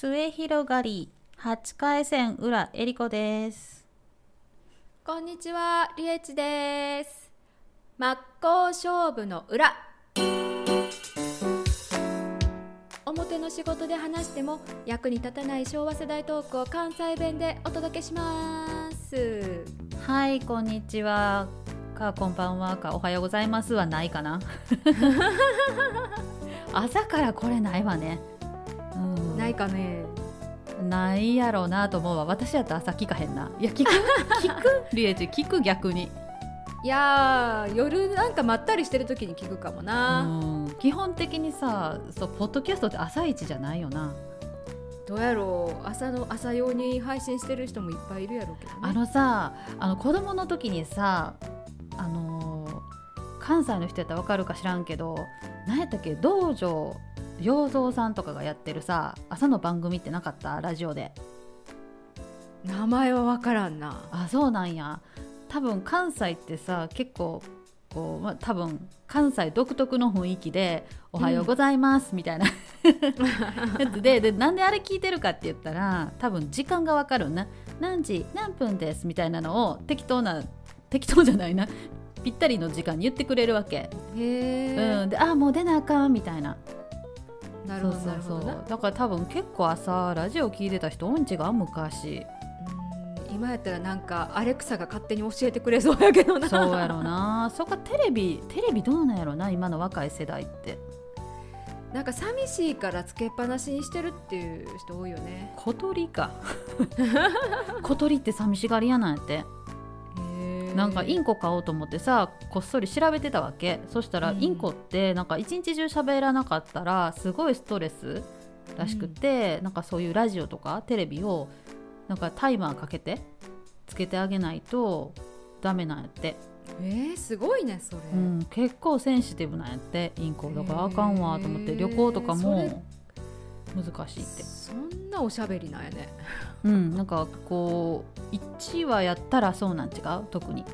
末広がり八回線裏えりこですこんにちは、りえちです。真っ向勝負の裏。表の仕事で話しても役に立たない昭和世代トークを関西弁でお届けします。はいこんにちはかこんばんはかおはようございますはないかな 朝からこれないわねうんないかね。ないやろうなと思うわ。私やったら朝聞かへんな。いや聞く 聞く？リエチ聞く逆に。いやー、夜なんかまったりしてる時に聞くかもな。うん。基本的にさそうポッドキャストって朝一じゃないよな。どうやろう。朝の朝用に配信してる人もいっぱいいるやろうけどね。あのさあの子供の時にさあのー関西の人やったらわかるか知らんけど何やったっけ？道場洋蔵さんとかがやってるさ朝の番組ってなかった？ラジオで。名前はわからんな。あそうなんや。多分関西ってさ結構こう、まあ、多分関西独特の雰囲気で「おはようございます」みたいな。やつででなんであれ聞いてるかって言ったら多分時間がわかるな。何時何分ですみたいなのを適当な適当じゃないな。ぴったりの時間に言ってくれるわけ、へえ、うん、であもう出なあかんみたいななるほどなるほどな。だから多分結構朝ラジオ聞いてた人多いんちが昔うん。今やったらなんかアレクサが勝手に教えてくれそうやけどな。そうやろな。そっかテレビテレビどうなんやろな今の若い世代ってなんか寂しいからつけっぱなしにしてるっていう人多いよね小鳥か小鳥って寂しがり屋なんやってなんかインコ飼おうと思ってさこっそり調べてたわけ。そしたらうん。インコってなんか一日中喋らなかったらすごいストレスらしくて、なんかそういうラジオとかテレビをなんかタイマーかけてつけてあげないとダメなんやって、えー、すごいねそれ、うん、結構センシティブなんやってインコ。だからあかんわと思って旅行とかそも難しいって。そんなおしゃべりなんやね。うんなんかこう1話やったらそうなん違う？特に。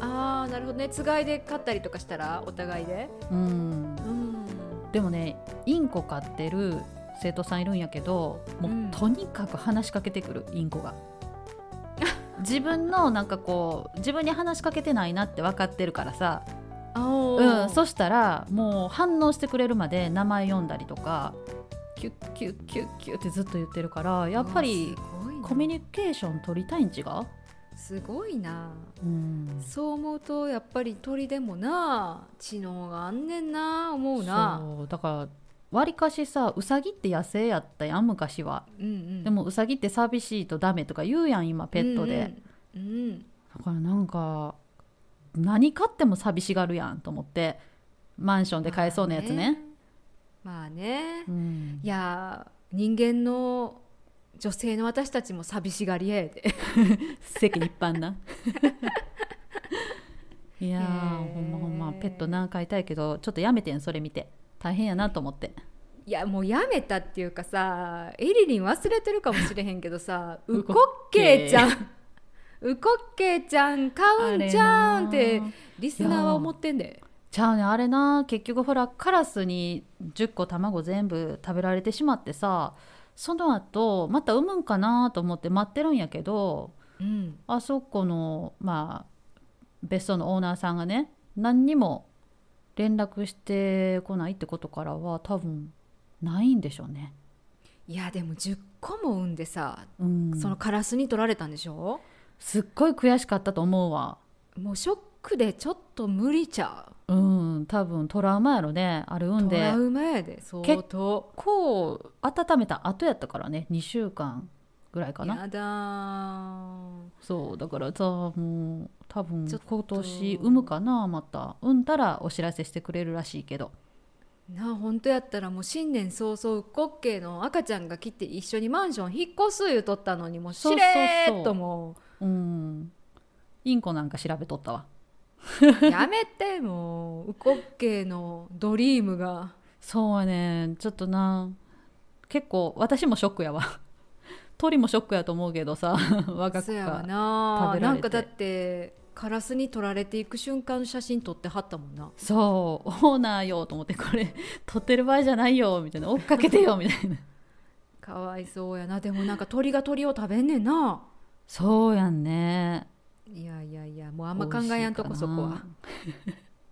あーなるほど。ねつがいで飼ったりとかしたらお互いで。うん。うん。でもねインコ飼ってる生徒さんいるんやけどもう、うんとにかく話しかけてくるインコが。自分のなんかこう自分に話しかけてないなって分かってるからさ、あうん、そうしたらもう反応してくれるまで名前読んだりとかキュッキュッキュッキュッってずっと言ってるからやっぱりコミュニケーション取りたいん違う、すごいな。うん、そう思うとやっぱり鳥でもな知能があんねんな思うな。そうだからわりかしさウサギって野生やったやん昔は。うんうん。でもウサギって寂しいとダメとか言うやん今ペットで、うんうん、うん。だからなんか何買っても寂しがるやんと思ってマンションで買えそうなやつね。まあね。うん。いやー人間の女性の私たちも寂しがり屋やで。世間一般な。いやほんまほんま。ペットな飼いたいけどちょっとやめてんそれ見て。大変やなと思って。いやもうやめたっていうかさエリリン忘れてるかもしれへんけどさう ウこコッケーちゃん。ウコッケーちゃん買うんじゃんってリスナーは思ってんでちゃうねあれな結局ほらカラスに10個卵全部食べられてしまってさその後また産むんかなと思って待ってるんやけどうんあそこのまあ別荘のオーナーさんがね何にも連絡してこないってことからは多分ないんでしょうね。いやでも10個も産んでさ、うん、そのカラスに取られたんでしょ？すっごい悔しかったと思うわ。もうショックでちょっと無理ちゃう？うん多分トラウマやろね。あれ産んで。トラウマやで相当。こう温めた後やったからね。2週間ぐらいかな。やだー。そうだからさもう多分今年産むかなまた。産んだらお知らせしてくれるらしいけど。なあ本当やったらもう新年早々うっこっけいの赤ちゃんが来て一緒にマンション引っ越す言うとったのにもうしそう。そうそうれーっともうん。インコなんか調べとったわ。う やめてもう。うっこっけいのドリームが。そうやね。ちょっとな。結構私もショックやわ。鳥もショックやと思うけどさ。我が子そやわがな。食べらなんかだってカラスに取られていく瞬間の写真撮ってはったもんな。そう。オーナーよと思ってこれ 撮ってる場合じゃないよみたいな。追っかけてよみたいな。かわいそうやな。でもなんか鳥が鳥を食べんねんな。そうやんねいやいやいやもうあんま考えやんとこそこは。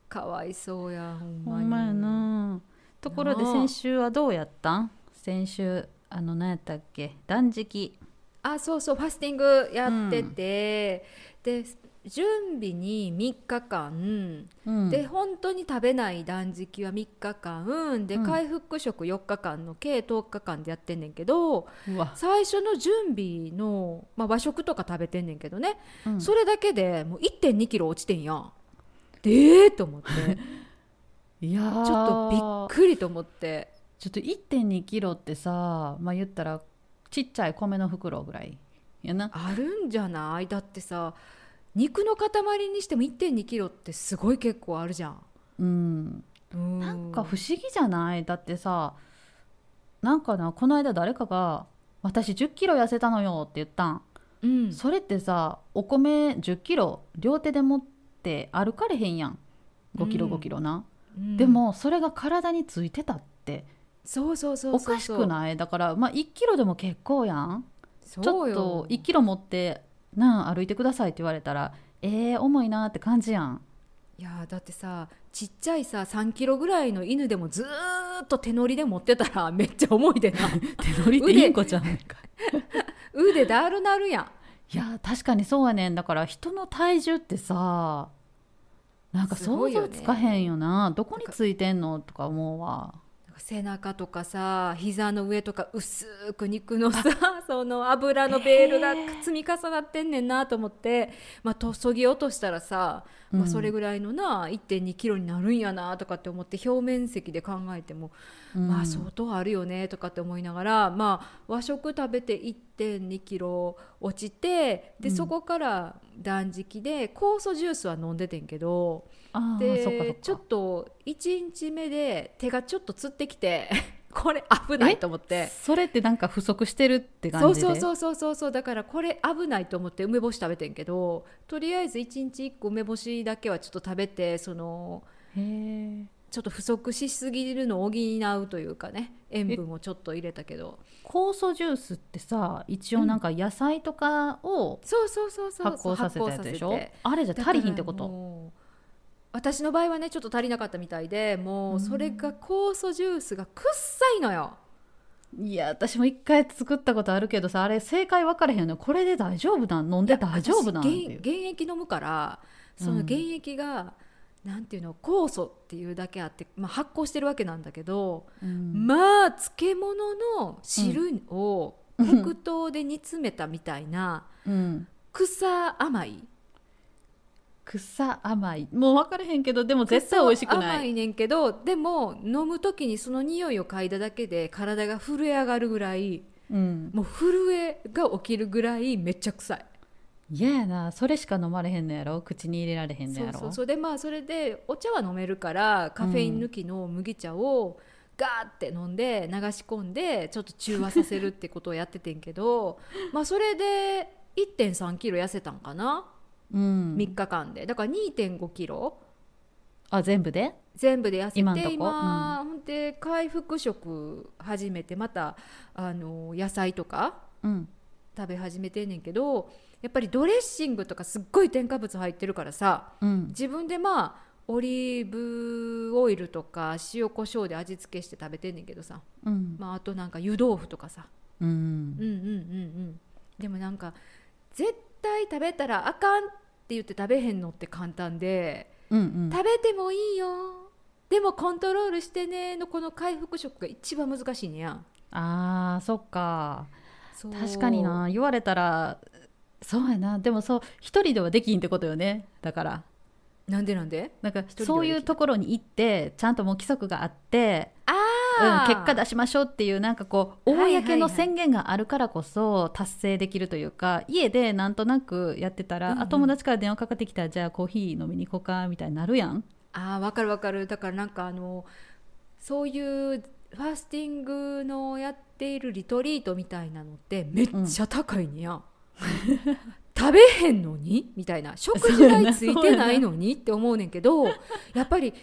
かわいそうやほんまに。やな。ところで先週はどうやったん？先週あの何やったっけ？断食。あそうそうファスティングやってて、で準備に3日間、うん。で本当に食べない断食は3日間。でうん。回復食4日間の計10日間でやってんねんけど最初の準備の、まあ、和食とか食べてんねんけどね、うん。それだけでもう1 2キロ落ちてんや。ん。でえー、と思って。いやー。ちょっとびっくりと思って。ちょっと1 2キロってさまあ言ったらちっちゃい米の袋ぐらいやな。あるんじゃない？だってさ肉の塊にしても1 2キロってすごい結構あるじゃん。うん。うんなんか不思議じゃない？だってさなんかなこの間誰かが「私1 0キロ痩せたのよ」って言ったん。うん、それってさお米1 0キロ両手で持って歩かれへんやん。5キロうん。5キロな、うん。でもそれが体についてたって。そうそうそうおそう。かしくない？だからまあ1キロでも結構やん。そうちょっよと1キロ持ってなん歩いてくださいって言われたらえー、重いなって感じやん。いやーだってさちっちゃいさ3キロぐらいの犬でもずーっと手乗りで持ってたら めっちゃ重いでな。手乗りってインコちゃんか。腕だるなるやん。いや確かにそうやねん。だから人の体重ってさなんか想像つかへんよな。どこについてんのとか思うわ背中とかさ膝の上とか薄く肉のさ その油のベールが積み重なってんねんなと思って、まあ、とそぎ落としたらさ、まあ、うん。それぐらいのな1 2キロになるんやなとかって思って表面積で考えても、うん。まあ相当あるよねとかって思いながら、まあ、和食食べて1 2キロ落ちてで、うん。そこから断食で酵素ジュースは飲んでてんけど。でちょっと1日目で手がちょっとつってきて これ危ないと思って。それってなんか不足してるって感じで？そうそうそうそうそう。だからこれ危ないと思って梅干し食べてんけどとりあえず1日1個梅干しだけはちょっと食べてそのへえ。ちょっと不足しすぎるのを補うというかね塩分をちょっと入れたけど。酵素ジュースってさ一応なんか野菜とかをそうそうそうそう発酵させたやつでしょ？あれじゃ足りひんってこと？私の場合はねちょっと足りなかったみたいでもうそれが酵素ジュースがくっさいのよ。いや私も一回作ったことあるけどさあれ正解分かれへんのよ。これで大丈夫なん？飲んで大丈夫なん？っていう。私原原液飲むからその原液が、なんていうの酵素っていうだけあって、まあ、発酵してるわけなんだけど、うん。まあ漬物の汁を黒糖で煮詰めたみたいな、うん。草甘い草甘い。もう分かれへんけどでも絶対美味しく草ない。甘いねんけどでも飲む時にその匂いを嗅いだだけで体が震え上がるぐらいうん。もう震えが起きるぐらいめっちゃ臭い。嫌やな。それしか飲まれへんのやろ？口に入れられへんのやろ？そうそうでまあそれでお茶は飲めるからカフェイン抜きの麦茶をガーって飲んで流し込んでちょっと中和させるってことをやっててんけどまあそれで1 3キロ痩せたんかな、うん。3日間で。だから2 5キロ。あ全部で？全部で痩せて今んとこ？今ほんで回復食始めてまたあの野菜とかうん。食べ始めてんねんけどやっぱりドレッシングとかすっごい添加物入ってるからさうん。自分でまあオリーブオイルとか塩コショウで味付けして食べてんねんけどさ、うん。まあ、あとなんか湯豆腐とかさ、うん。うんうんうんうん。でもなんか絶対食べたらあかんって言って食べへんのって簡単で、うんうん。食べてもいいよ。でもコントロールしてねのこの回復食が一番難しいねや。んあーそっか。確かにな。言われたらそうやな。でもそう一人ではできひんってことよね。だから。なんでなんで？なんかそういうところに行ってちゃんともう規則があって、うん、あ結果出しましょうっていうなんかこう公の宣言があるからこそ達成できるというか家でなんとなくやってたら、うんうん。あ友達から電話かかってきたらじゃあコーヒー飲みに行こうかみたいになるやん。あーわかるわかる。だからなんかあのそういうファスティングのやっているリトリートみたいなのってめっちゃ高いねや、食べへんのにみたいな。食事代ついてないのにって思うねんけど やっぱり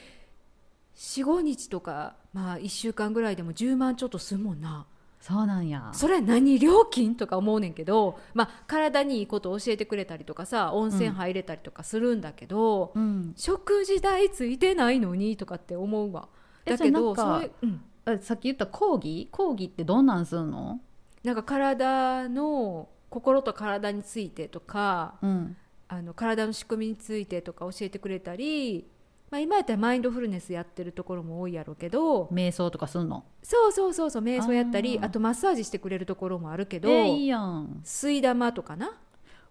45日とか、まあ、1週間ぐらいでも10万ちょっとするもんな。そうなんや。それ何料金とか思うねんけど、まあ、体にいいことを教えてくれたりとかさ温泉入れたりとかするんだけど、うん。食事代ついてないのにとかって思うわ。えだけどそれうん、えさっき言った講義？講義ってどんなんすんの？なんか体の心と体についてとかうん。あの体の仕組みについてとか教えてくれたり、まあ、今やったらマインドフルネスやってるところも多いやろうけど瞑想とかすんの？そうそうそうそう瞑想やったりあとマッサージしてくれるところもあるけど、えいいやん。吸い玉とかな？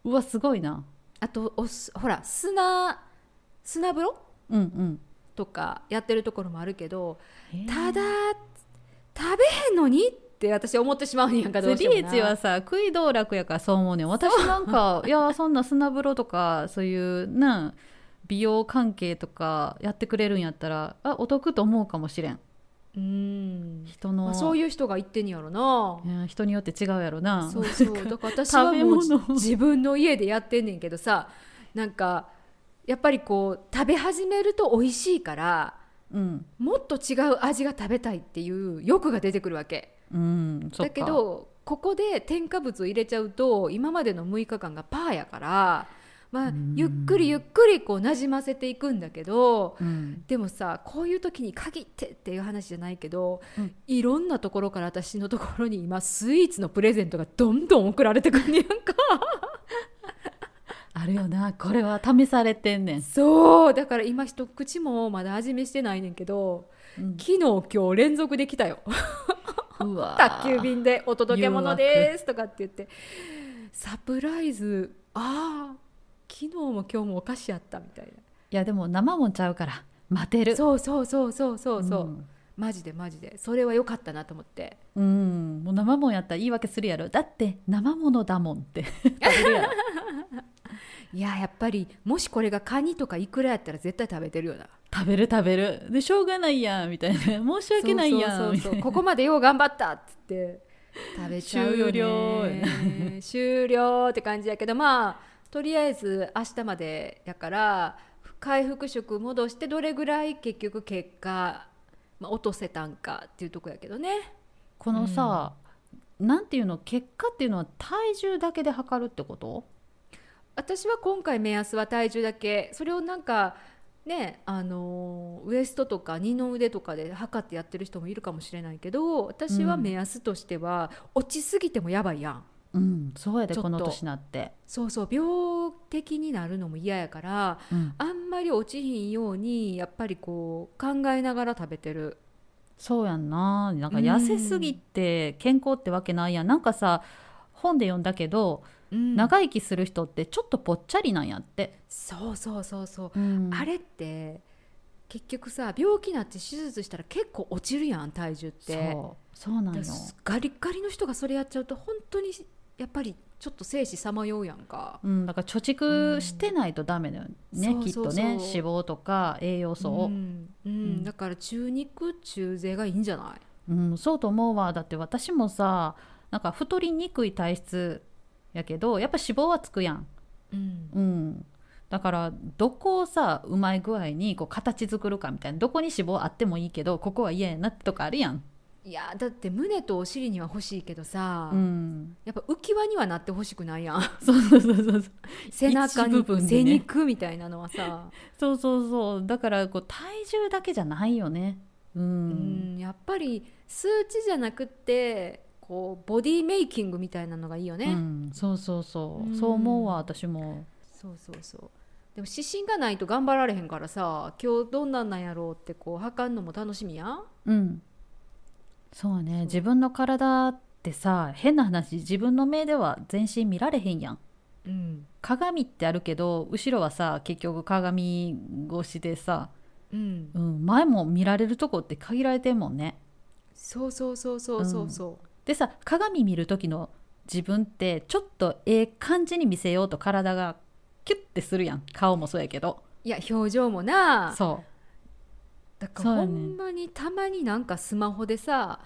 うわすごいな。あとおすほら砂砂風呂？うんうん。とかやってるところもあるけどえー。ただ食べへんのにって私思ってしまうんやんかどうしてもな。リーチはさ食い道楽やからそう思うねん。私なんかいやそんな砂風呂とかそういうな美容関係とかやってくれるんやったらあお得と思うかもしれん。うん、ま人の、あ、そういう人が言ってんやろな。人によって違うやろな。そうそう。だから私はもう自分の家でやってんねんけどさなんかやっぱりこう食べ始めると美味しいからうん。もっと違う味が食べたいっていう欲が出てくるわけ。うんだか。けどここで添加物を入れちゃうと今までの6日間がパーやから、まあうん、ゆっくりゆっくりこうなじませていくんだけどうん。でもさこういう時に限ってっていう話じゃないけど、うん。いろんなところから私のところに今スイーツのプレゼントがどんどん送られてくんねやんか。あるよな。これは試されてんねん、そう。だから今一口もまだ味見してないねんけどうん。昨日今日連続できたよ。うわ 宅急便で「お届け物です」とかって言って。サプライズ。ああ昨日も今日もお菓子やったみたいいやでも生もんちゃうから待てる。なそうそうそうそうそう。そう、ん。マジでマジで。それは良かったなと思って。うん、もう生もんやったら言い訳するやろ。だって生ものだもんって。食べるやろいややっぱりもしこれがカニとかイクラやったら絶対食べてるよな。食べる食べる。でしょうがないやんみたいな。申し訳ないやんそうそうそうここまでよう頑張ったっつって食べちゃうよね。終了って感じやけどまあとりあえず明日までやから回復食戻してどれぐらい結局結果、まあ、落とせたんかっていうとこやけどね。このさ、なんていうの結果っていうのは体重だけで測るってこと？私は今回目安は体重だけ。それをなんかねあのウエストとか二の腕とかで測ってやってる人もいるかもしれないけど私は目安としては、落ちすぎてもやばいやんうんそうやでこの年になって、そうそう病的になるのも嫌やからうん、あんまり落ちひんようにやっぱりこう考えながら食べてる。そうやんな。なんか痩せすぎて健康ってわけないやん。なんかさ本で読んだけど、うん。長生きする人ってちょっとぽっちゃりなんやって、そうそうそうそう、うん。あれって結局さ病気になって手術したら結構落ちるやん体重って。そう。そうなんよ。ガリッガリの人がそれやっちゃうと本当にやっぱりちょっと生死さまようやんか。うん、だから貯蓄してないとダメだよね、うんきっとね。脂肪とか栄養素を、うんうん。ん。だから中肉中背がいいんじゃない？うんそうと思うわ。だって私もさなんか太りにくい体質やけどやっぱ脂肪はつくやん、うん。うん、だからどこをさうまい具合にこう形作るかみたいな。どこに脂肪あってもいいけどここは嫌やなってとこあるやん、いやだって胸とお尻には欲しいけどさ、うん、やっぱ浮き輪にはなってほしくないやん。そうそうそうそうそう。背中にね。背肉みたいなのはさ、そうそうそう。だからこう体重だけじゃないよね。ううんん、やっぱり数値じゃなくってこうボディメイキングみたいなのがいいよね、うん、そうそうそう、うん。そう思うわ私も。そうそうそう。でも指針がないと頑張られへんからさ今日どんなんなんやろうってこう測るのも楽しみやん。うんそうね。自分の体ってさ変な話自分の目では全身見られへんやん。うん。鏡ってあるけど後ろはさ結局鏡越しでさ、うん。うん、前も見られるとこって限られてんもんね。そうそうそうそうそうそう。でさ鏡見る時の自分ってちょっとええ感じに見せようと体がキュッてするやん。顔もそうやけど。いや表情もな。そだからほんまにたまになんかスマホでさ、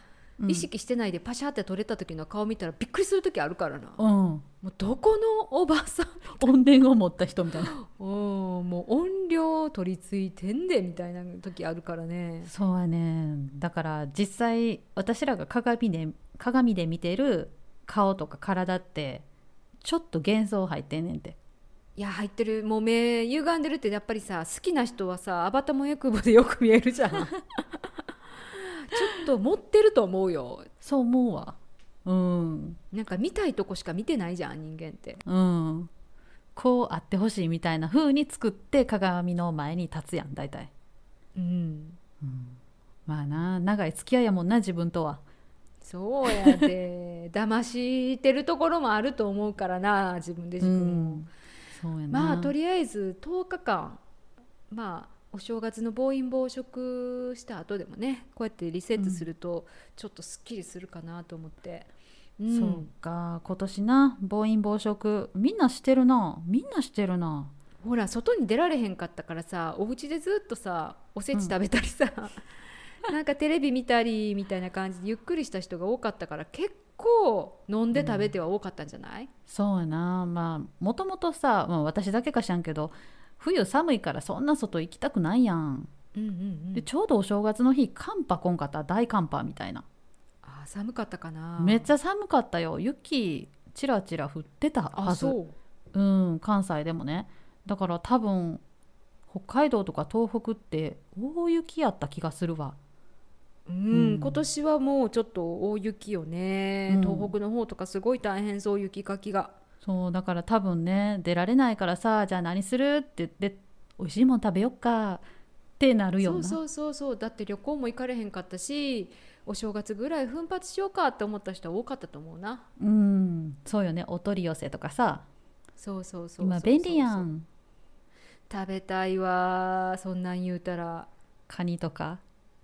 意識してないでパシャって撮れた時の顔見たらびっくりする時あるからな、うん。もうどこのおばさん怨念を持った人みたいなうんもう音量も取り付いてんでみたいな時あるからね。そうやね。だから実際私らが鏡で鏡で見てる顔とか体ってちょっと幻想入ってんねんていや入ってるもう目歪んでるってやっぱりさ好きな人はさアバタモエクボでよく見えるじゃん。ちょっと持ってると思うよ。そう思うわ。うん。なんか見たいとこしか見てないじゃん人間って。うん。こうあってほしいみたいな風に作って鏡の前に立つやん大体、うん。うん、まあな長い付き合いやもんな自分とは。そうやで。騙してるところもあると思うからな自分で自分を、うんまあとりあえず10日間まあお正月の暴飲暴食した後でもねこうやってリセットするとちょっとすっきりするかなと思って、うん。そうか今年な暴飲暴食みんなしてるな。みんなしてるな。ほら外に出られへんかったからさお家でずっとさおせち食べたりさ、なんかテレビ見たりみたいな感じでゆっくりした人が多かったから結構飲んで食べては多かったんじゃない、そうやな。まあもともとさ、まあ、私だけかしらんけど冬寒いからそんな外行きたくないやん、うんうんうん。でちょうどお正月の日寒波こんかった大寒波みたいな。あ寒かったかな。めっちゃ寒かったよ。雪ちらちら降ってたはず。あそう。うん関西でもね。だから多分北海道とか東北って大雪やった気がするわうん。うん。今年はもうちょっと大雪よね、うん。東北の方とかすごい大変そう雪かきが。そうだから多分ね出られないからさじゃあ何するって言って美味しいもん食べよっかってなるような。そうそうそうそう。だって旅行も行かれへんかったしお正月ぐらい奮発しようかって思った人は多かったと思うな。うん。そうよね。お取り寄せとかさ。そうそうそうそう今便利やん。食べたいわそんなん言うたら。カニとか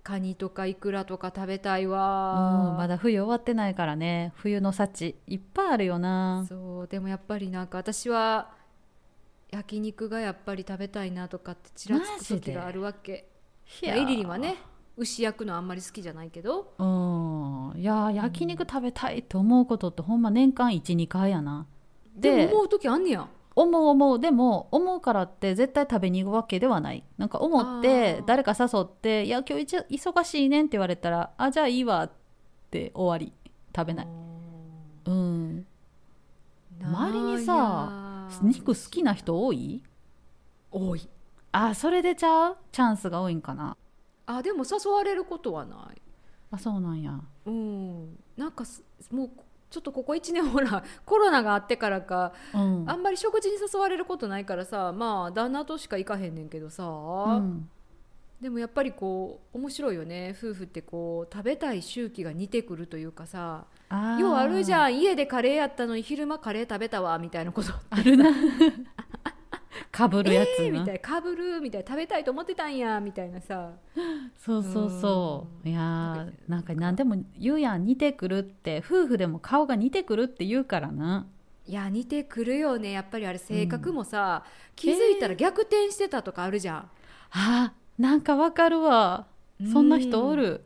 カニとかイクラとか食べたいうんわ、まだ冬終わってないからね。冬の幸いっぱいあるよな。そうでもやっぱりなんか私は焼肉がやっぱり食べたいなとかってちらつく時があるわけ。いやエリリンはね牛焼くのあんまり好きじゃないけど。うん。いや焼肉食べたいって思うことってほんま年間12回やな。ででも思う時あんねや思う思う。でも思うからって絶対食べに行くわけではない。なんか思って誰か誘って「いや今日一忙しいねん」って言われたら「あじゃあいいわ」って終わり。食べない。うん。周りにさ肉好きな人多い？多い。あそれでちゃう？チャンスが多いんかな。あでも誘われることはない。あそうなんや。うん。なんかすもうちょっとここ1年ほらコロナがあってからかうん。あんまり食事に誘われることないからさまあ旦那としか行かへんねんけどさ、うん。でもやっぱりこう面白いよね。夫婦ってこう食べたい周期が似てくるというかさようあるじゃん。家でカレーやったのに昼間カレー食べたわみたいなことあるなかぶるやつな、えーみたいなかぶるみたいな食べたいと思ってたんやみたいなさ。そうそうそう。いやなんか何でも言うやん似てくるって。夫婦でも顔が似てくるって言うからな。いや似てくるよね。やっぱりあれ性格もさ、気づいたら逆転してたとかあるじゃん、あなんかわかるわ。そんな人おる？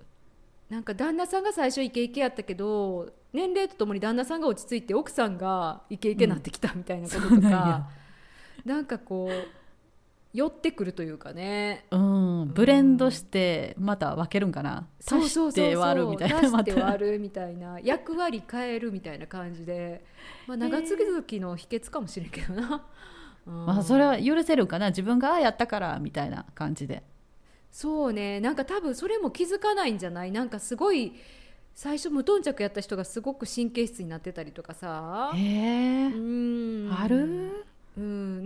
なんか旦那さんが最初イケイケやったけど年齢とともに旦那さんが落ち着いて奥さんがイケイケになってきたみたいなこととか、なんかこう寄ってくるというかね。うん。ブレンドしてまた分けるんかな。そう足そうそうそう。して割るみたいな足してまた。割るみたいな。役割変えるみたいな感じで、まあ、長続きの秘訣かもしれんけどな、うん。まあそれは許せるんかな。自分がああやったからみたいな感じで。そうね。なんか多分それも気づかないんじゃない？なんかすごい最初無頓着やった人がすごく神経質になってたりとかさ。へえうん。ある？うん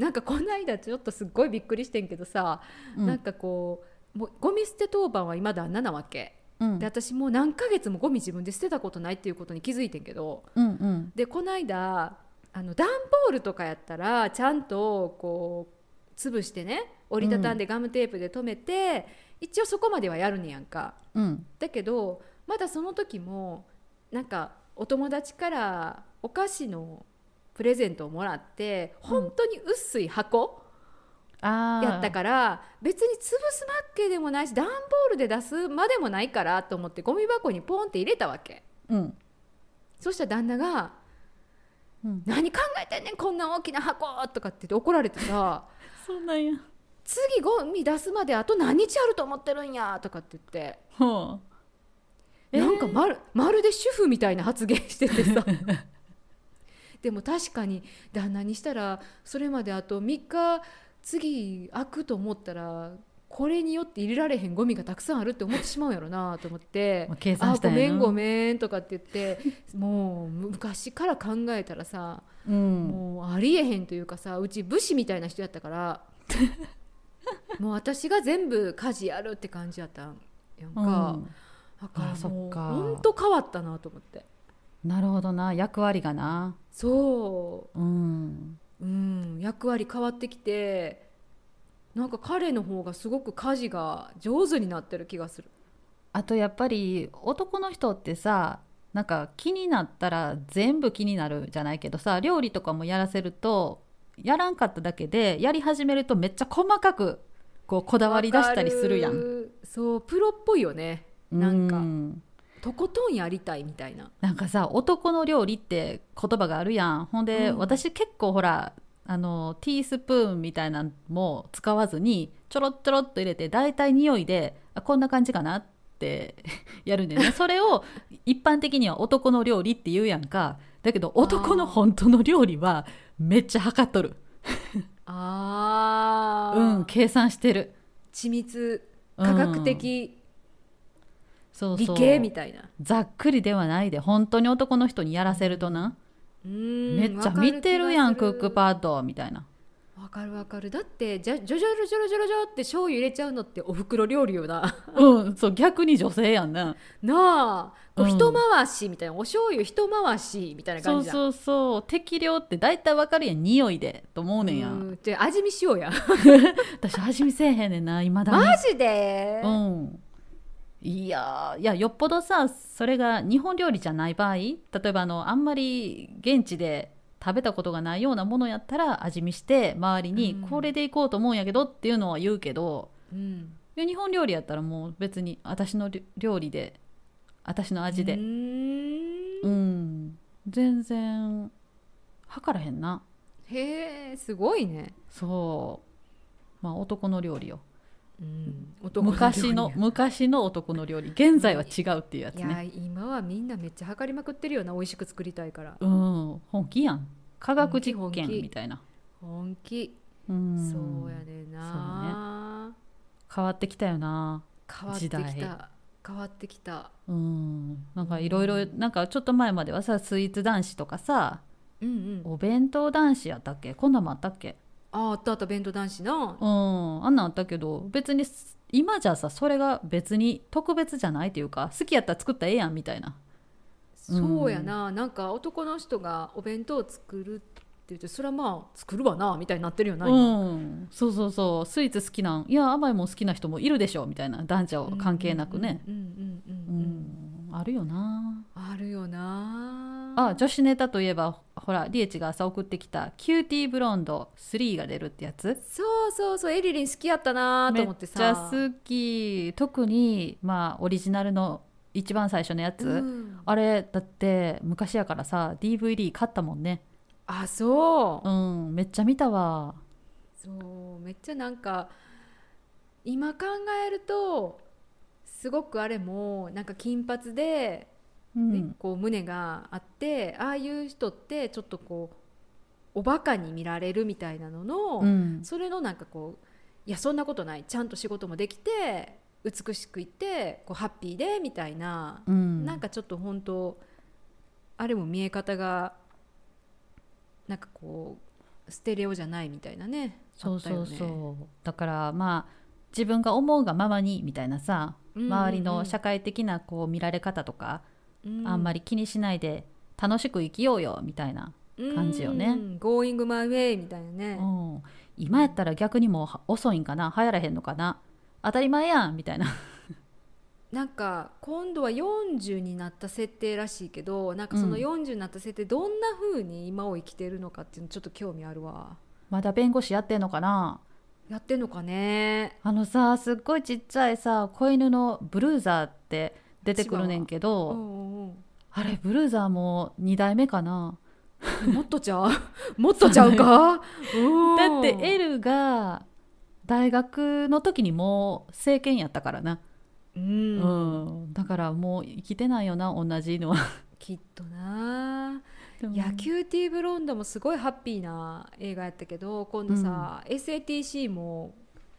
なんかこの間ちょっとすっごいびっくりしてんけどさ、うん。なんかこうもうゴミ捨て当番は今旦那なわけ。うん。で私もう何ヶ月もゴミ自分で捨てたことないっていうことに気づいてんけどうんうん。でこの間あの段ボールとかやったらちゃんとこう潰してね折りたたんでガムテープで留めて、一応そこまではやるねやんか。うん。だけどまだその時もなんかお友達からお菓子のプレゼントをもらって本当に薄い箱ああやったから別に潰すわけでもないし段ボールで出すまでもないからと思ってゴミ箱にポンって入れたわけ。うん。そしたら旦那がうん「何考えてんねんこんな大きな箱!」とかって言って怒られてさ そうなんや。次ゴミ出すまであと何日あると思ってるんやとかって言って。ほう。なんかまる,、まるで主婦みたいな発言しててさ でも確かに旦那にしたらそれまであと3日次開くと思ったらこれによって入れられへんゴミがたくさんあるって思ってしまうやろなと思ってまあ計「あ算したんやな。ごめんごめん」とかって言ってもう昔から考えたらさうん。もうありえへんというかさうち武士みたいな人やったから もう私が全部家事やるって感じやったんやんうか、ん。だからもうほんと変わったなと思って。なるほどな。役割がなそう。ん。ううん役割変わってきてなんか彼の方がすごく家事が上手になってる気がする。あとやっぱり男の人ってさなんか気になったら全部気になるじゃないけどさ料理とかもやらせるとやらんかっただけでやり始めるとめっちゃ細かくこうこだわり出したりするやん。そうプロっぽいよね。なんか。うんとことんやりたいみたいな。なんかさ男の料理って言葉があるやん。ほんで、うん。私結構ほらあのティースプーンみたいなのも使わずにちょろっちょろっと入れて大体匂いであこんな感じかなって やるんでね。それを一般的には男の料理って言うやんか。だけど男の本当の料理はめっちゃ測っとる。あー、うん計算してる。緻密うん科学的、理そうそう。系みたいな。ざっくりではないで本当に男の人にやらせるとな、うんめっちゃ見てるやんクックーパッドみたいな。わかるわかる。だってじゃジョジョロジョロジョロジョって醤油入れちゃうのってお袋料理よな。うんそう逆に女性やんな。なあ。こううん。一回しみたいな、お醤油一回しみたいな感じじゃん。そうそうそう。適量って大体わかるやん匂いでと思うねんや、うんじゃあ味見しようや。私味見せえへんねんな今だに。マジで、うんいやーいやよっぽどさそれが日本料理じゃない場合例えばあのあんまり現地で食べたことがないようなものやったら味見して周りにうん。これでいこうと思うんやけどっていうのは言うけど、うん、日本料理やったらもう別に私のり料理で私の味うでーうん。ん全然測らへんな。へえすごいね、そう。まあ男の料理ようん、男昔の昔の男の料理。現在は違うっていうやつやいやね今はみんなめっちゃ測りまくってるよな美味しく作りたいから。うん。本気やん。科学実験みたいな。本気、うん。そうやねんな、変わってきたよな変わってきた。変わってきた。うん。なんかいろいろなんかちょっと前まではさスイーツ男子とかさうんうん。お弁当男子やったっけ？こんなんもあったっけ？ああったあった弁当男子なうんあんなんあったけど別にす今じゃさそれが別に特別じゃないというか好きやったら作ったらええやんみたいな。そうやな、なんか男の人がお弁当を作るって言ってそれはまあ作るわなみたいになってるよな、今。うん。そうそうそう。スイーツ好きなん。いや甘いもん好きな人もいるでしょみたいな。男女関係なくね。うんうんうんううんうんん。あるよな。あるよなあ女子ネタといえばほらリエチが朝送ってきた「キューティーブロンド3」が出るってやつ。そうそうそうエリリン好きやったなとめっ思ってさ。ちゃ好き。特にまあオリジナルの一番最初のやつ、うん。あれだって昔やからさ DVD 買ったもんね。あそう、うんめっちゃ見たわ。そうめっちゃなんか今考えるとすごくあれもなんか金髪で、ねうん。こう胸があってああいう人ってちょっとこうおバカに見られるみたいなのの、うん。それのなんかこういやそんなことない。ちゃんと仕事もできて美しくいてこうハッピーでみたいな、うん。なんかちょっと本当あれも見え方がなんかこうステレオじゃないみたいなねそうそうそう、ね。だからまあ自分が思うがままにみたいなさうんうんうん。周りの社会的なこう見られ方とか、あんまり気にしないで楽しく生きようよみたいな、感じよね。うん。Going my way みたいなね。うん、今やったら逆にも遅いんかな？流行らへんのかな？当たり前やんみたいな。なんか今度は40になった設定らしいけどなんかそのうん。40になった設定どんな風に今を生きてるのかっていうのちょっと興味あるわ。まだ弁護士やってんのかな？やってんのかね。あのさすっごいちっちゃいさ子犬のブルーザーって出てくるねんけうど、んうんうんあれブルーザーも2代目かな？もっとちゃう？もっとちゃうか？だって L が大学の時にもう政権やったからな、ううん。んだからもう生きてないよな同じのは。きっとな。野球ティーブロンドもすごいハッピーな映画やったけど今度さ、SATC も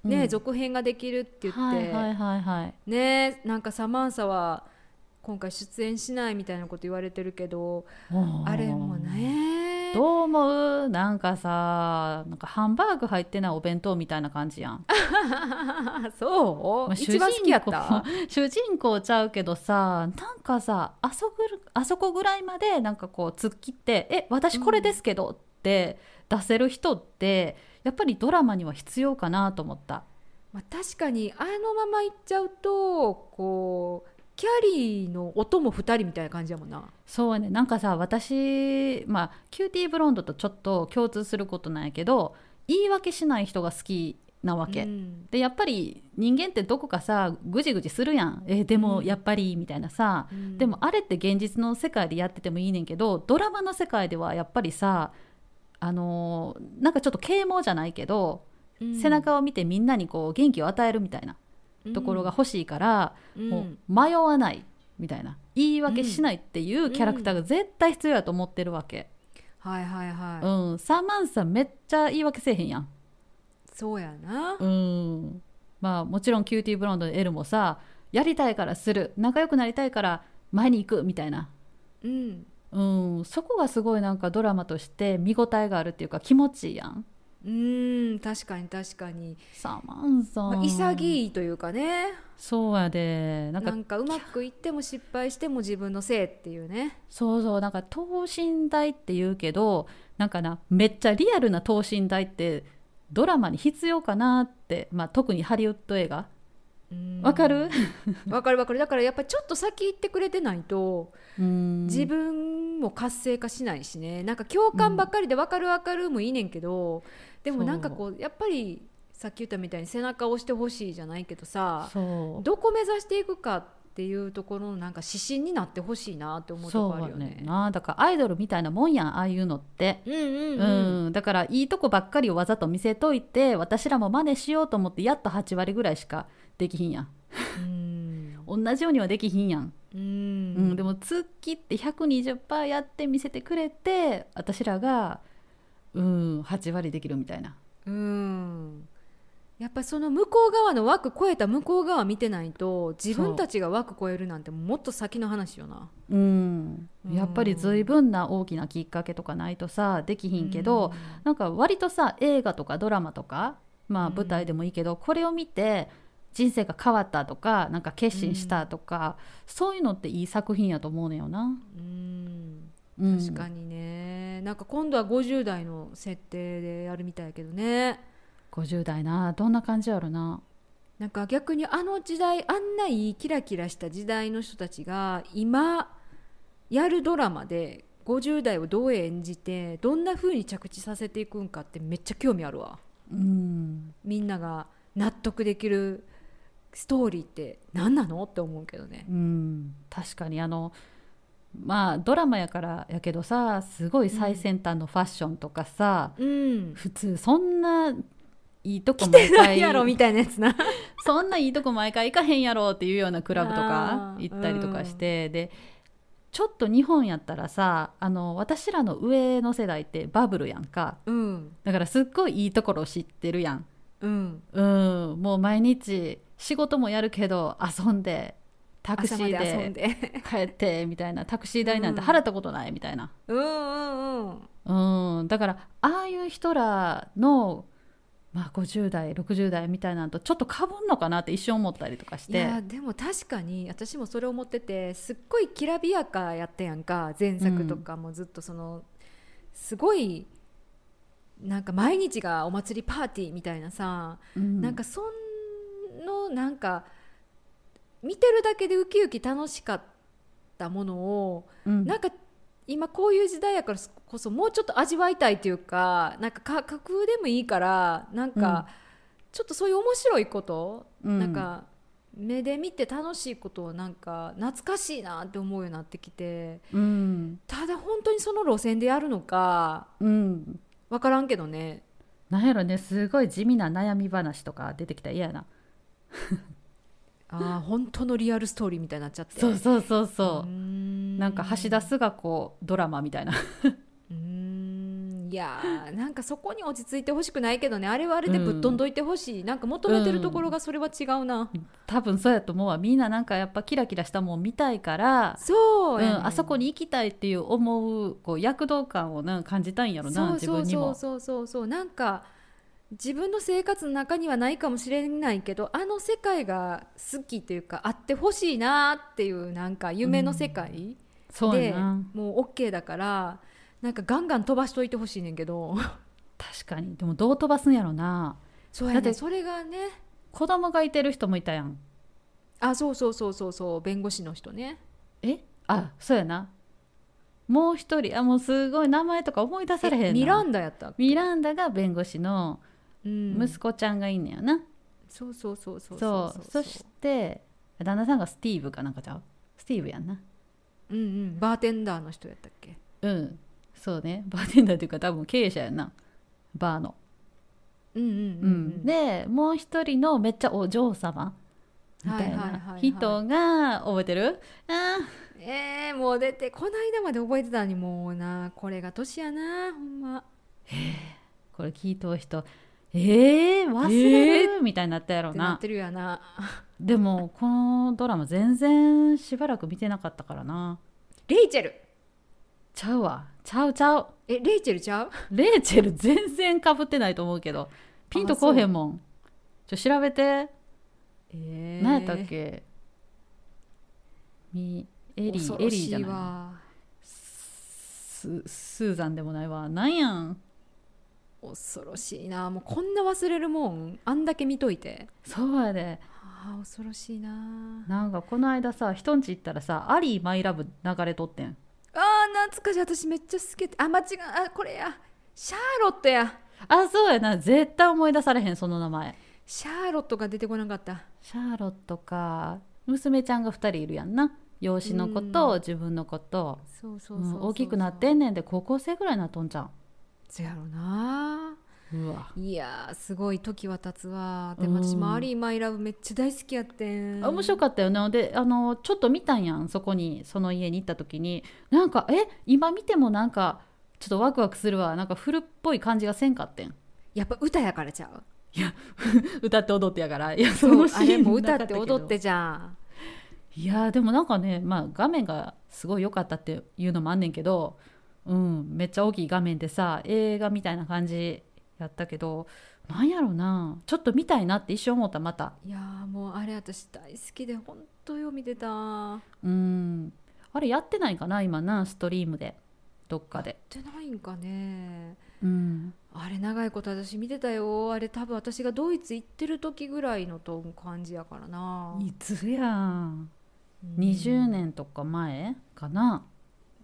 ね、うん。続編ができるって言って、はいはいはいはい。ねなんかサマンサは今回出演しないみたいなこと言われてるけどあれもね。どう思う？なんかさなんかハンバーグ入ってないお弁当みたいな感じやん。そう、まあ一番好きやった？主人公 ちゃうけどさなんかさあそぐるあそこぐらいまでなんかこう突っ切って「え私これですけど」って出せる人ってやっぱりドラマには必要かなと思った。まあ、確かにあのままいっちゃうとこうキャリーのお供2人みたいな感じやもんな。そうやね。なんかさ私まあキューティーブロンドとちょっと共通することなんやけど言い訳しない人が好きなわけ。うん。でやっぱり人間ってどこかさぐじぐじするやん。えでもやっぱりみたいなさ、うん。でもあれって現実の世界でやっててもいいねんけどドラマの世界ではやっぱりさあのーなんかちょっと啓蒙じゃないけど、うん。背中を見てみんなにこう元気を与えるみたいなところが欲しいから、うん。もう迷わないみたいな言い訳しないっていうキャラクターが絶対必要やと思ってるわけ、はいはいはい、うん。サーマンさんめっちゃ言い訳せえへんやん。そうやな、うん。まあもちろんキューティーブロンドのエルもさやりたいからする。仲良くなりたいから前に行くみたいな、うんうん、そこがすごいなんかドラマとして見応えがあるっていうか気持ちいいやん。うん確かに確かに、サーマンさん、まあ、潔いというかね。そうやで。なんかうまくいっても失敗しても自分のせいっていうね。そうそう。なんか等身大って言うけどなんかなめっちゃリアルな等身大ってドラマに必要かなって、まあ、特にハリウッド映画。うんわかる、わかるわかる。だからやっぱりちょっと先行ってくれてないとうん。自分も活性化しないしね。なんか共感ばっかりで分かる分かるもいいねんけど、でもなんかこうやっぱりさっき言ったみたいに背中を押してほしいじゃないけどさどこ目指していくかっていうところのなんか指針になってほしいなって思うとこあるよね。ね。だからアイドルみたいなもんやんああいうのって、うんうんううん。んだからいいとこばっかりをわざと見せといて私らも真似しようと思ってやっと8割ぐらいしかできひんやん。うん。同じようにはできひんやん、ううんんでも突っ切って120%やって見せてくれて私らがうん8割できるみたいな。うん。やっぱりその向こう側の枠超えた向こう側見てないと自分たちが枠超えるなんてもっと先の話よな。うん。うんやっぱり随分な大きなきっかけとかないとさできひんけど、なんか割とさ映画とかドラマとかまあうん。舞台でもいいけど、これを見て人生が変わったとかなんか決心したとか、そういうのっていい作品やと思うねんよな。うん。うん。確かにね、なんか今度は50代の設定でやるみたいやけどね。50代な。どんな感じやろな。なんか逆にあの時代あんないいキラキラした時代の人たちが今やるドラマで50代をどう演じてどんな風に着地させていくんかってめっちゃ興味あるわ。うん。みんなが納得できるストーリーって何なの？って思うけどね。うん、確かにあのまあドラマやからやけどさすごい最先端のファッションとかさ、うん。普通そんないいとこ来毎回 やろみたいなやつな。そんないいとこ毎回行かへんやろっていうようなクラブとか行ったりとかして、でちょっと日本やったらさあの私らの上の世代ってバブルやんか。うん。だからすっごいいいところ知ってるやん。うん。うん。もう毎日仕事もやるけど遊んでタクシーで帰ってみたいな タクシー代なんて払ったことないみたいな、うんうんうん。うん、だからああいう人らの、まあ、50代60代みたいなのとちょっとかぶんのかなって一瞬思ったりとかしいてやでも確かに私もそれ思っててすっごいきらびやかやったやんか前作とかもずっとその、すごいなんか毎日がお祭りパーティーみたいなさ、うん。なんかそのなんか見てるだけでウキウキ楽しかったものを、うん。なんか今こういう時代やからこそもうちょっと味わいたいというかなんかか架空でもいいからなんか、ちょっとそういう面白いこと、うん。なんか目で見て楽しいことをなんか懐かしいなって思うようになってきてうん。ただ本当にその路線でやるのかうん。分からんけどね。なんやろねすごい地味な悩み話とか出てきたら嫌やな ああ本当のリアルストーリーみたいになっちゃって。そうそうそうそう。なんか橋田壽賀子ドラマみたいな。うーん。いやーなんかそこに落ち着いてほしくないけどね。あれはあれでぶっ飛んどいてほしい、なんか求めてるところがそれは違うな、多分そうやと思うわ。みんななんかやっぱキラキラしたもん見たいから。そううん、あそこに行きたいっていう思うこう躍動感をな感じたいんやろな自分にも。そうそうそうそう。なんか自分の生活の中にはないかもしれないけどあの世界が好きというかあってほしいなっていうなんか夢の世界で、そうやな。もう OK だからなんかガンガン飛ばしといてほしいねんけど。確かに。でもどう飛ばすんやろな。そうやだってねそれがね。子供がいてる人もいたやん。あそうそうそうそうそう。弁護士の人ね。え？あそうやな。もう一人あもうすごい名前とか思い出されへんミランダやったミランダが弁護士のうん息子ちゃんがいんねやな、そうそうそうそうそうそして旦那さんがスティーブかなんかちゃう？スティーブやんな。うんうん。バーテンダーの人やったっけ？うん。そうね。バーテンダーっていうか多分経営者やんな。バーの。うんうんうん、ううん。ん、でもう一人のめっちゃお嬢様。みたいはいはいはい。はない人が覚えてる？あえー、もう出てこないだまで覚えてたのにもうな。これが年やなほんま。ー。これ聞いとう人えー、忘れる、みたいになったやろな。ってなってるやな。でもこのドラマ全然しばらく見てなかったからな。レイチェル。ちゃうわ。ちゃうちゃう。えレイチェルちゃう？レイチェル全然かぶってないと思うけど。ピンとこうへんもん。ちょ調べて。え何やったっけ？みエリーエリーじゃない。わススーザンでもないわ。なんやん恐ろしいな。もうこんな忘れるもんあんだけ見といて。そうやで。あー恐ろしいな。なんかこの間さ人んち行ったらさ「アリーマイラブ」流れとってん。あー懐かしい。私めっちゃ好きあ間違えあこれや。シャーロットや。あそうやな。絶対思い出されへんその名前。シャーロットが出てこなかった。シャーロットか。娘ちゃんが2人いるやんな。養子の子と自分の子と。そう大きくなってんねんで高校生ぐらいになっとんじゃんそやろな。うわ。いやーすごい時は経つわ。でも私もアリー・マイ・ラブめっちゃ大好きやってん。あ面白かったよねであのちょっと見たんやんそこにその家に行った時に。なんかえ今見てもなんかちょっとワクワクするわ。なんか古っぽい感じがせんかってん。やっぱ歌やからちゃう？歌って踊ってやから。いやそのシーンも歌って踊ってじゃん。いやでもなんかね、まあ、画面がすごい良かったっていうのもあんねんけど、うん、めっちゃ大きい画面でさ映画みたいな感じやったけどなんやろなちょっと見たいなって一瞬思ったまた。いやーもうあれ私大好きで本当よ見てた。うん。あれやってないかな今なストリームで。どっかで、やってないんかね。うん、あれ長いこと私見てたよ。あれ多分私がドイツ行ってる時ぐらいのと感じやからな。いつやんうん20年とか前かな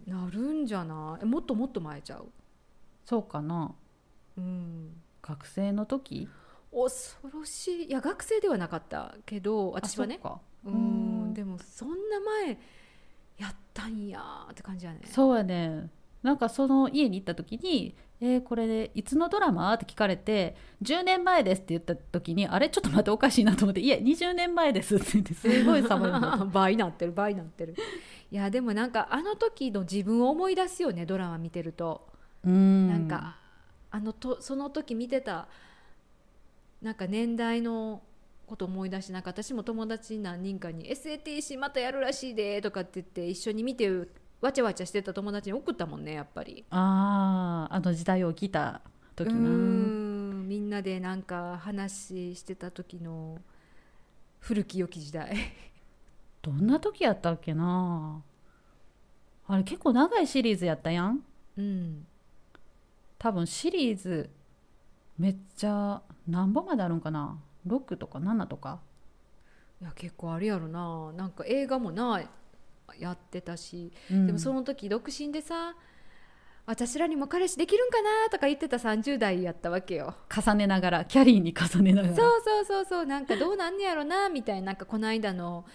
なるんじゃない？えもっともっと前ちゃう？そうかな。うん。学生の時？恐ろしい。いや学生ではなかったけど私はね。ううん。ん。でもそんな前やったんやーって感じやね。そうやねなんかその家に行った時に「えーこれいつのドラマ?」って聞かれて「10年前です」って言った時に「あれ？ちょっと待っておかしいなと思って「いや20年前です」って言ってすごい寒いの。倍なってる倍なってる。いやでもなんかあの時の自分を思い出すよねドラマ見てると、うん。なんかあのとその時見てたなんか年代のこと思い出してなんか私も友達何人かに「SATC またやるらしいで」とかって言って一緒に見てわちゃわちゃしてた友達に送ったもんねやっぱり。あああの時代を来た時うーなんみんなでなんか話してた時の古き良き時代。どんな時やったっけな。あれ結構長いシリーズやったやん。うん。多分シリーズめっちゃ何本まであるんかな。6とか7とか。いや結構あるやろな。なんか映画もなやってたし、うん。でもその時独身でさ私らにも彼氏できるんかなとか言ってた30代やったわけよ。重ねながらキャリーに重ねながら。そうそうそうそう。なんかどうなんねやろなみたいななんかこの間の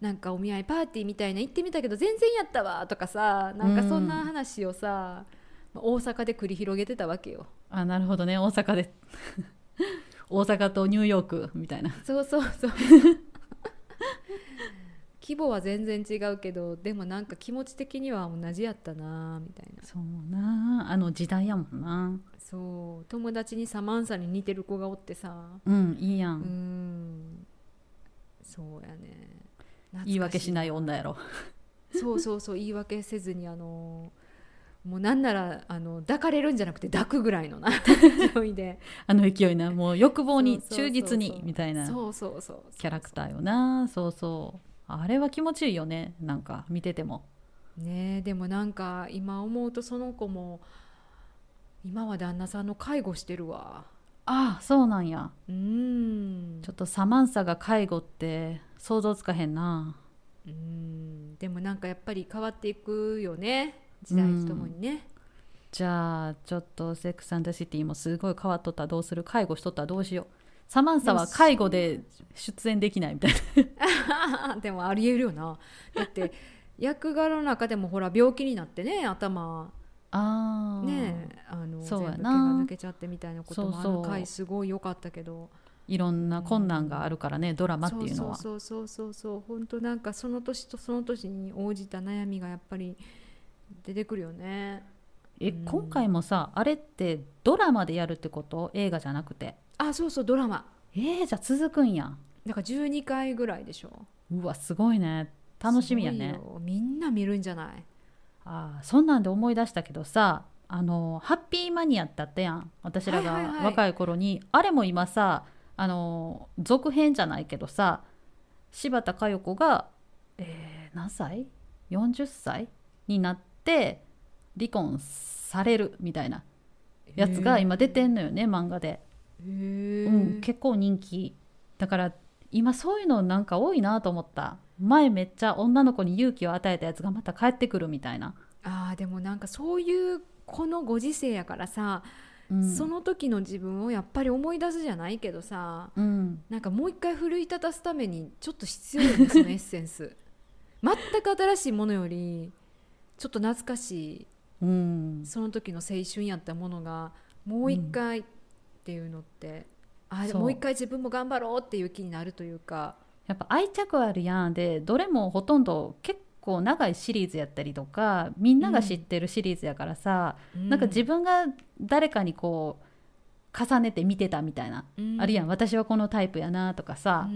なんかお見合いパーティーみたいな行ってみたけど全然やったわとかさなんかそんな話をさ、大阪で繰り広げてたわけよ。あなるほどね。大阪で 大阪とニューヨークみたいな。そうそうそう 規模は全然違うけどでもなんか気持ち的には同じやったなみたいな。そうな。あの時代やもんな。そう。友達にサマンサに似てる子がおってさ。うんいいやん、うん。そうやね。言い訳しないい女やろ。そうそうそう。言い訳せずにあのもうなんならあの抱かれるんじゃなくて抱くぐらいのな 勢いで。あの勢いな。もう欲望に忠実にみたいな。そうそうそう。キャラクターよな。そうそうあれは気持ちいいよねなんか見てても。ねえでもなんか今思うとその子も今は旦那さんの介護してるわ。ああそうなんや。うん。ちょっとサマンサが介護って想像つかへんな。うん。でもなんかやっぱり変わっていくよね時代とともにね、じゃあちょっとセックス・アンド・シティもすごい変わっとった。らどうする？介護しとったらどうしよう？サマンサは介護で出演できないみたいな。でもありえるよな。だって役柄の中でもほら病気になってね頭。あー。ねあのそうやな。全部毛が抜けちゃってみたいなこともある。回すごい良かったけど。いろんな困難があるからねドラマっていうのは。そうそうそうそうそう。本当なんかその年とその年に応じた悩みがやっぱり出てくるよね。えうん。今回もさあれってドラマでやるってこと？映画じゃなくてあそうそうドラマ。えー、じゃあ続くんや。だから12回ぐらいでしょ。うわすごいね。楽しみやね。みんな見るんじゃない？あーそんなんで思い出したけどさあのハッピーマニアってあったやん。私らがはいはいはい。若い頃に、あれも今さあの続編じゃないけどさ柴田佳代子が、えー何歳 ?40 歳？になって離婚されるみたいなやつが今出てんのよね漫画で、うん、結構人気だから今そういうのなんか多いなと思った。前めっちゃ女の子に勇気を与えたやつがまた帰ってくるみたいな、あーでもなんかそういうこのご時世やからさ、うん、その時の自分をやっぱり思い出すじゃないけどさうん。なんかもう一回奮い立たすためにちょっと必要よねそのエッセンス。全く新しいものよりちょっと懐かしい。うん、その時の青春やったものがもう一回っていうのって、あもう一回自分も頑張ろうっていう気になるというか。やっぱ愛着あるやん。でどれもほとんど結構長いシリーズやったりとかみんなが知ってるシリーズやからさ、なんか自分が誰かにこう重ねて見てたみたいな、分あるやん。私はこのタイプやなとかさ、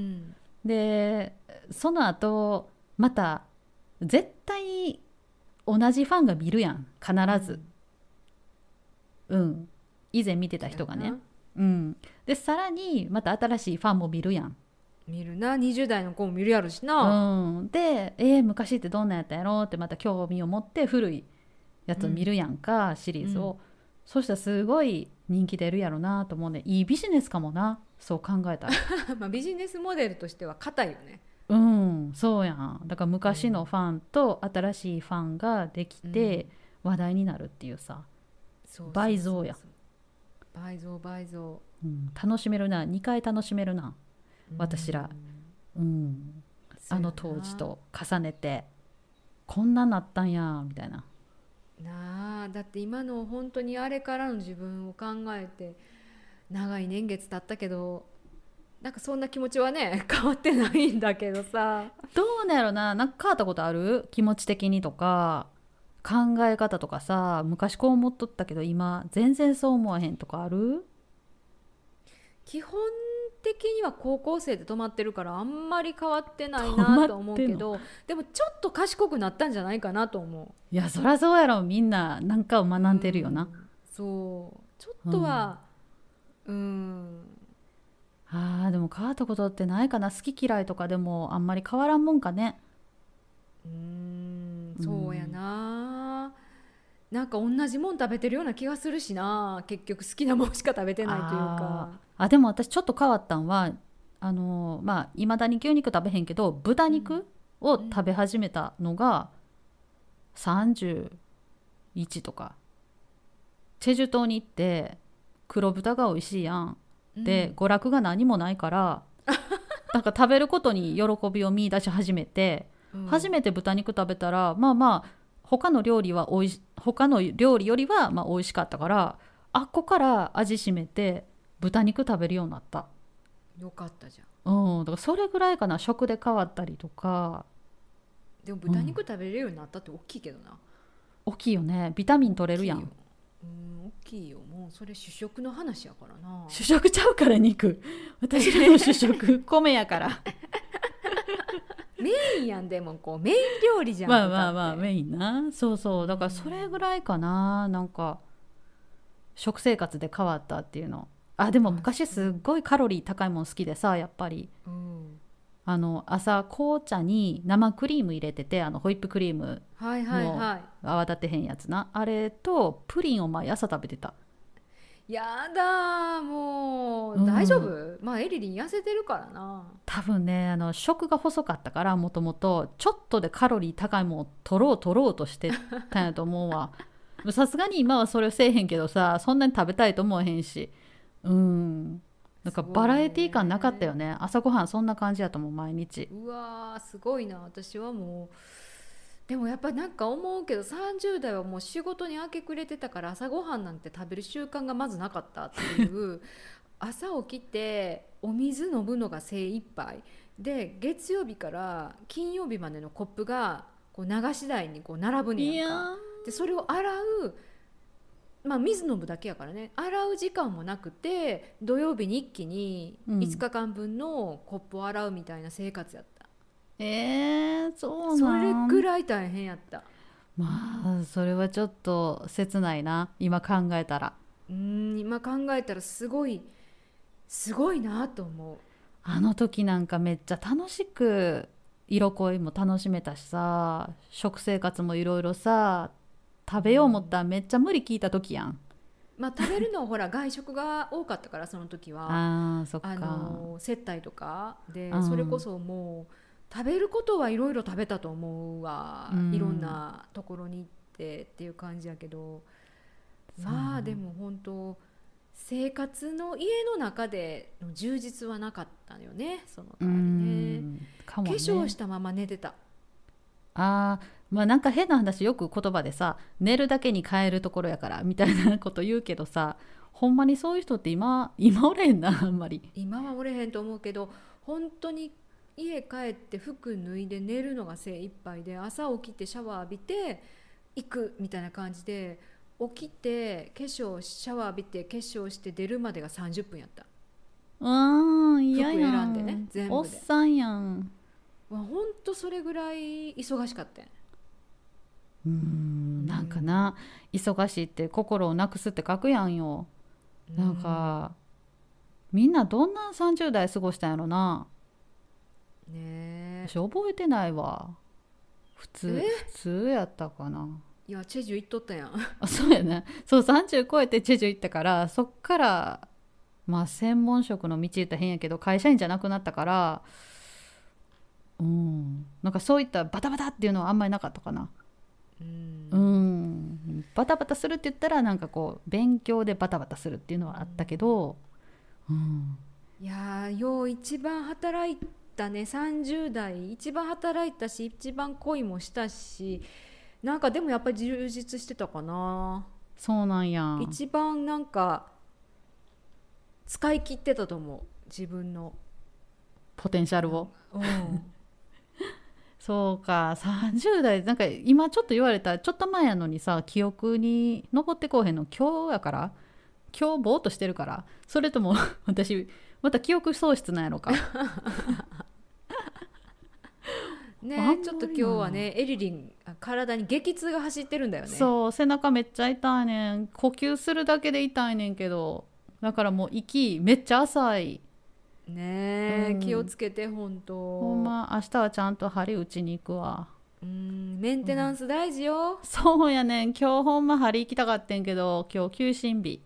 でその後また絶対同じファンが見るやん。必ず、うん。以前見てた人がね、うん、でさらにまた新しいファンも見るやん。見るな。20代の子も見るやろしな、うん、で、えー昔ってどんなんやったんやろうってまた興味を持って古いやつを見るやんか、シリーズを、うん。そしたらすごい人気出るやろなと思うね。いいビジネスかもな。そう考えたら。まあビジネスモデルとしては硬いよね。うん。そうやん。だから昔のファンと新しいファンができて話題になるっていうさ、そうそうそう倍増や倍増倍増。うん、楽しめるな。2回楽しめるな。私ら。うん。あの当時と重ねて。こんなんなったんや。みたいな。なあ。だって今の本当にあれからの自分を考えて長い年月経ったけどなんかそんな気持ちはね 変わってないんだけどさ。どうなんやろな。なんか変わったことある？気持ち的にとか考え方とかさ昔こう思っとったけど今全然そう思わへんとかある？基本的には高校生で止まってるからあんまり変わってないなと思うけどでもちょっと賢くなったんじゃないかなと思う。いやそりゃそうやろ。みんななんかを学んでるよな、うん。そう。ちょっとはうん。あーでも変わったことってないかな。好き嫌いとかでもあんまり変わらんもんかね。うーんそうやな、なんか同じもん食べてるような気がするしな。結局好きなもんしか食べてないというか。あでも私ちょっと変わったんはあのーまあいまだに牛肉食べへんけど豚肉を食べ始めたのが31とか。チェジュ島に行って黒豚が美味しいやん。で、娯楽が何もないから なんか食べることに喜びを見出し始めて、うん。初めて豚肉食べたらまあまあ他の料理はおいし他の料理よりはまあ美味しかったからあっこから味しめて豚肉食べるようになった。よかったじゃん。うんだからそれぐらいかな。食で変わったりとか。でも豚肉食べれるようになったって大きいけどな、大きいよね。ビタミン取れるやん。大きいよ。うん大きいよ。もうそれ主食の話やからな。主食ちゃうから肉。私らの主食。米やからメインやんでもこうメイン料理じゃん。まあまあまあメインな。そうそう。だからそれぐらいかな。なんか食生活で変わったっていうの。あでも昔すっごいカロリー高いもん好きでさやっぱり。うん。あの朝紅茶に生クリーム入れててあのホイップクリームはいはいはい。泡立てへんやつな。あれとプリンを毎朝食べてたやだーもう、うん。大丈夫？まあエリリン痩せてるからな。多分ねあの食が細かったからもともと。ちょっとでカロリー高いもんを取ろう取ろうとしてたんやと思うわ。さすがに今はそれをせえへんけどさそんなに食べたいと思わへんし。うん。なんかバラエティー感なかったよね。朝ごはんそんな感じやと思う毎日。うわーすごいな。私はもうでもやっぱなんか思うけど30代はもう仕事に明け暮れてたから朝ごはんなんて食べる習慣がまずなかったっていう 朝起きてお水飲むのが精一杯。で月曜日から金曜日までのコップがこう流し台にこう並ぶねいややんか。でそれを洗うまあ水飲むだけやからね。洗う時間もなくて土曜日に一気にうん。5日間分のコップを洗うみたいな生活やった、えー、そうそなん。れぐらい大変やった。まあそれはちょっと切ないな今考えたら。うん今考えたらすごいすごいなと思う。あの時なんかめっちゃ楽しく色恋も楽しめたしさ食生活もいろいろさ食べよう思ったらめっちゃ無理聞いた時やん。まあ食べるのはほら外食が多かったからその時は。あーそっか。あの接待とかでうん。それこそもう食べることはいろいろ食べたと思うわ、うん。いろんなところに行ってっていう感じやけど。まあでも本当生活の家の中での充実はなかったのよね。そのう代わりね。ね。化粧したまま寝てた。あーまあなんか変な話よく言葉でさ寝るだけに変えるところやからみたいなこと言うけどさほんまにそういう人って今今おれへんなあんまり。今はおれへんと思うけど本当に家帰って服脱いで寝るのが精一杯で朝起きてシャワー浴びて行くみたいな感じで起きて化粧シャワー浴びて化粧して出るまでが30分やった。うん嫌やん。服選んでね全部で。おっさんやん。わほんとそれぐらい忙しかったん。うんなんかな忙しいって心をなくすって書くやんよ。なんかみんなどんな30代過ごしたんやろな。うんねえ。私覚えてないわ。普通え？普通やったかな。いやチェジュ行っとったやん。あそうやね。そう30超えてチェジュ行ったからそっからまあ専門職の道言ったら変やけど会社員じゃなくなったからうん。なんかそういったバタバタっていうのはあんまりなかったかな。うん。うん。バタバタするって言ったらなんかこう勉強でバタバタするっていうのはあったけど、うん、いやーよう一番働いたね。30代一番働いたし一番恋もしたしなんかでもやっぱり充実してたかな、そうなんや。一番なんか使い切ってたと思う。自分の、ポテンシャルを。うん、そうか。30代なんか今ちょっと言われたちょっと前やのにさ記憶に残ってこうへんの今日やから今日ぼーっとしてるからそれとも 私また記憶喪失なんやろか ねちょっと今日はねエリリンあ体に激痛が走ってるんだよね。そう背中めっちゃ痛いねん。呼吸するだけで痛いねんけどだからもう息めっちゃ浅い。ねえ、うん。気をつけて本当。ほんま明日はちゃんと針打ちに行くわ。うんメンテナンス大事よ、そうやねん。今日ほんま針行きたかってんけど今日休診日、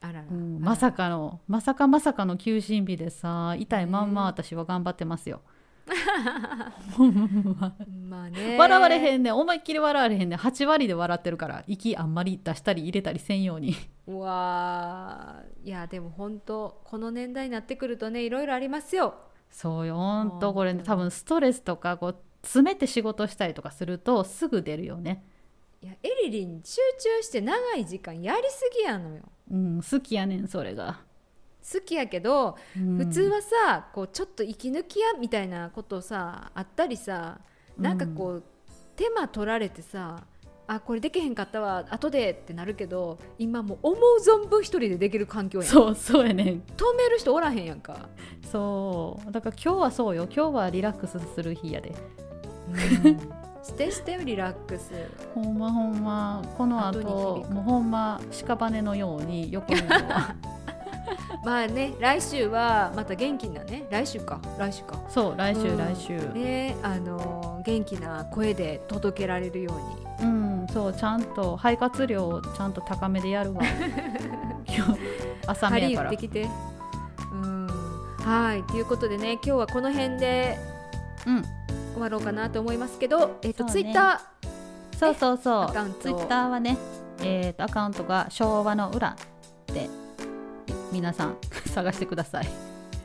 あらら、うんまさかのまさかまさかの休診日でさ痛いまんま私は頑張ってますよ、まあね。笑われへんねん。思いっきり笑われへんねん。8割で笑ってるから息あんまり出したり入れたりせんように。うわー。いやでも本当この年代になってくるとねいろいろありますよ。そうよ。ほんとうんこれ、ね、多分ストレスとかこう詰めて仕事したりとかするとすぐ出るよね。いやエリリン集中して長い時間やりすぎやのよ。うん、好きやねんそれが。好きやけど、うん。普通はさこうちょっと息抜きやみたいなことさあったりさなんかこう、手間取られてさあこれできへんかったわ後でってなるけど今もう思う存分一人でできる環境やん。そうそうやねん。止める人おらへんやんか、そう。だから今日はそうよ。今日はリラックスする日やで。してしてよリラックス。ほんまほんま。この後もうほんま屍のように横に まあね来週はまた元気なね来週か来週か。そう来週、うん。来週。ねあの元気な声で届けられるように。うんそうちゃんと肺活量をちゃんと高めでやるわ。今日朝目やから。打ってきて。うん。はいということでね今日はこの辺でうん。終わろうかなと思いますけどえっ、と、そうね。ツイッタそうそうそう。ツイッターはねえー、とアカウントが昭和の裏で皆さん 探してください。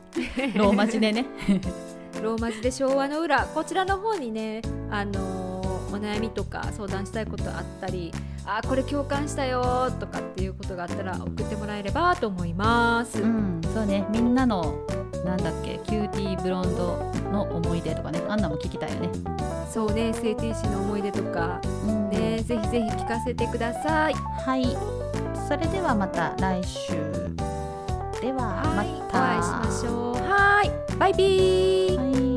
ローマ字でね。ー ローマ字で昭和の裏こちらの方にねあのーお悩みとか相談したいことあったりあーこれ共感したよとかっていうことがあったら送ってもらえればと思います、うんそうね。みんなのなんだっけキューティーブロンドの思い出とかねあんなも聞きたいよね、そうね CTC の思い出とか。うん。ねぜひぜひ聞かせてください。はい。それではまた来週ではまはい、たお会いしましょう。はい。バイビー。はい